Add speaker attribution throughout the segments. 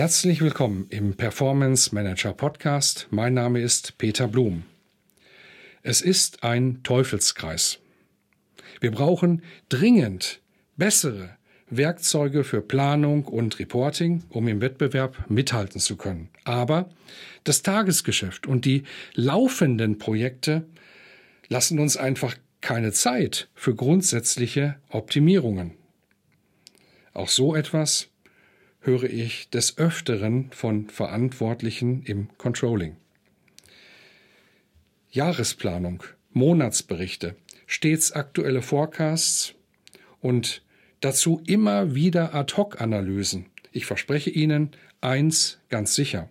Speaker 1: Herzlich willkommen im Performance Manager Podcast. Mein Name ist Peter Blum. Es ist ein Teufelskreis. Wir brauchen dringend bessere Werkzeuge für Planung und Reporting, um im Wettbewerb mithalten zu können. Aber das Tagesgeschäft und die laufenden Projekte lassen uns einfach keine Zeit für grundsätzliche Optimierungen. Auch so etwas höre ich des Öfteren von Verantwortlichen im Controlling. Jahresplanung, Monatsberichte, stets aktuelle Forecasts und dazu immer wieder Ad-hoc-Analysen. Ich verspreche Ihnen eins ganz sicher.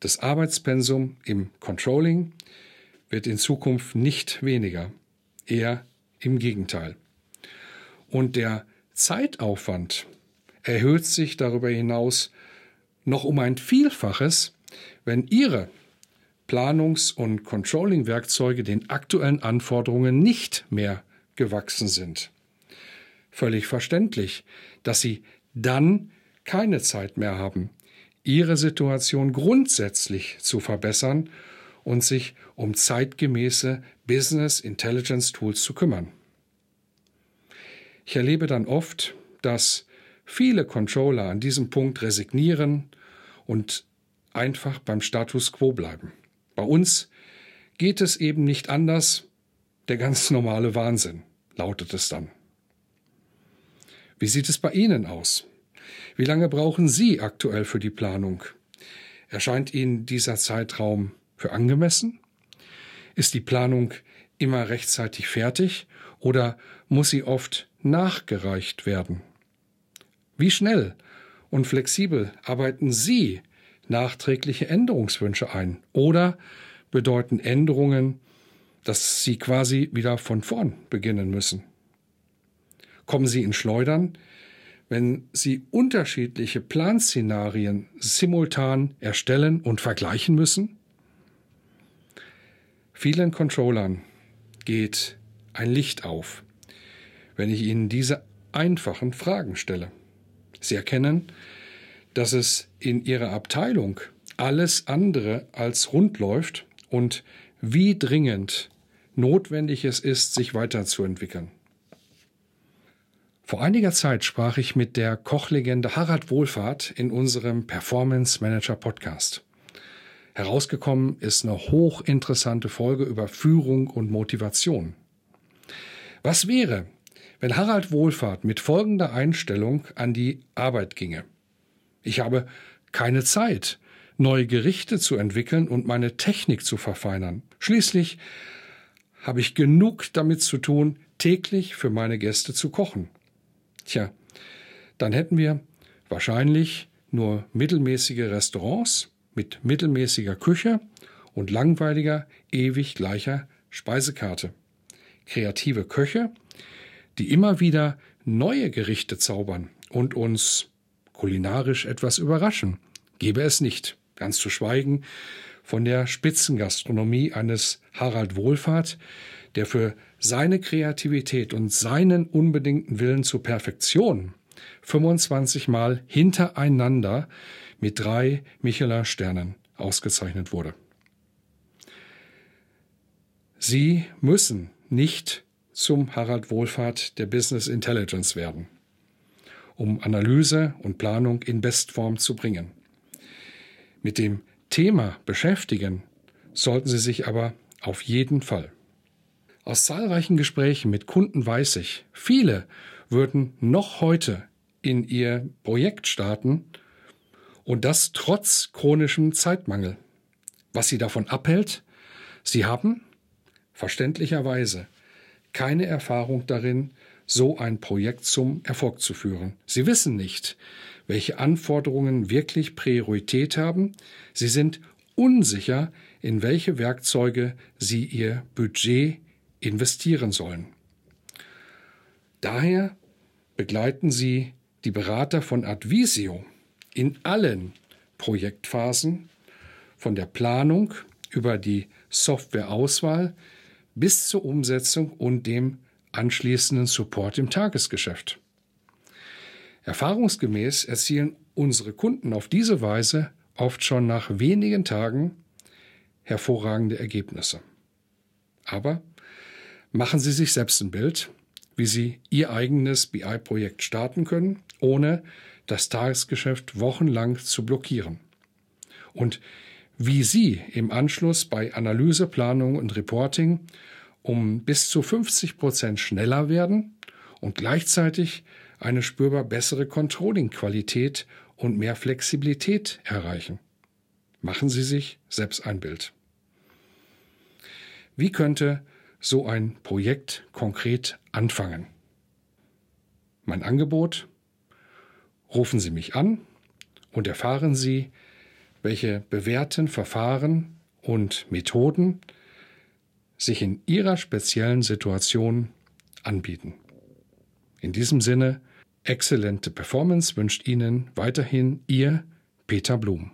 Speaker 1: Das Arbeitspensum im Controlling wird in Zukunft nicht weniger, eher im Gegenteil. Und der Zeitaufwand erhöht sich darüber hinaus noch um ein Vielfaches, wenn Ihre Planungs- und Controlling-Werkzeuge den aktuellen Anforderungen nicht mehr gewachsen sind. Völlig verständlich, dass Sie dann keine Zeit mehr haben, Ihre Situation grundsätzlich zu verbessern und sich um zeitgemäße Business Intelligence Tools zu kümmern. Ich erlebe dann oft, dass viele Controller an diesem Punkt resignieren und einfach beim Status quo bleiben. Bei uns geht es eben nicht anders. Der ganz normale Wahnsinn, lautet es dann. Wie sieht es bei Ihnen aus? Wie lange brauchen Sie aktuell für die Planung? Erscheint Ihnen dieser Zeitraum für angemessen? Ist die Planung immer rechtzeitig fertig oder muss sie oft nachgereicht werden? Wie schnell und flexibel arbeiten Sie nachträgliche Änderungswünsche ein? Oder bedeuten Änderungen, dass Sie quasi wieder von vorn beginnen müssen? Kommen Sie in Schleudern, wenn Sie unterschiedliche Planszenarien simultan erstellen und vergleichen müssen? Vielen Controllern geht ein Licht auf, wenn ich Ihnen diese einfachen Fragen stelle. Sie erkennen, dass es in Ihrer Abteilung alles andere als rund läuft und wie dringend notwendig es ist, sich weiterzuentwickeln. Vor einiger Zeit sprach ich mit der Kochlegende Harald Wohlfahrt in unserem Performance Manager Podcast. Herausgekommen ist eine hochinteressante Folge über Führung und Motivation. Was wäre, wenn Harald Wohlfahrt mit folgender Einstellung an die Arbeit ginge. Ich habe keine Zeit, neue Gerichte zu entwickeln und meine Technik zu verfeinern. Schließlich habe ich genug damit zu tun, täglich für meine Gäste zu kochen. Tja, dann hätten wir wahrscheinlich nur mittelmäßige Restaurants mit mittelmäßiger Küche und langweiliger, ewig gleicher Speisekarte. Kreative Köche, die immer wieder neue Gerichte zaubern und uns kulinarisch etwas überraschen, gäbe es nicht, ganz zu schweigen von der Spitzengastronomie eines Harald Wohlfahrt, der für seine Kreativität und seinen unbedingten Willen zur Perfektion 25 Mal hintereinander mit drei Michelin-Sternen ausgezeichnet wurde. Sie müssen nicht zum Harald Wohlfahrt der Business Intelligence werden, um Analyse und Planung in Bestform zu bringen. Mit dem Thema beschäftigen sollten Sie sich aber auf jeden Fall. Aus zahlreichen Gesprächen mit Kunden weiß ich, viele würden noch heute in ihr Projekt starten und das trotz chronischem Zeitmangel. Was sie davon abhält? Sie haben verständlicherweise keine Erfahrung darin, so ein Projekt zum Erfolg zu führen. Sie wissen nicht, welche Anforderungen wirklich Priorität haben. Sie sind unsicher, in welche Werkzeuge sie ihr Budget investieren sollen. Daher begleiten sie die Berater von Advisio in allen Projektphasen, von der Planung über die Softwareauswahl bis zur Umsetzung und dem anschließenden Support im Tagesgeschäft. Erfahrungsgemäß erzielen unsere Kunden auf diese Weise oft schon nach wenigen Tagen hervorragende Ergebnisse. Aber machen Sie sich selbst ein Bild, wie Sie Ihr eigenes BI-Projekt starten können, ohne das Tagesgeschäft wochenlang zu blockieren. Und wie Sie im Anschluss bei Analyse, Planung und Reporting um bis zu 50 Prozent schneller werden und gleichzeitig eine spürbar bessere Controlling-Qualität und mehr Flexibilität erreichen. Machen Sie sich selbst ein Bild. Wie könnte so ein Projekt konkret anfangen? Mein Angebot? Rufen Sie mich an und erfahren Sie, welche bewährten Verfahren und Methoden sich in Ihrer speziellen Situation anbieten. In diesem Sinne, exzellente Performance wünscht Ihnen weiterhin Ihr Peter Blum.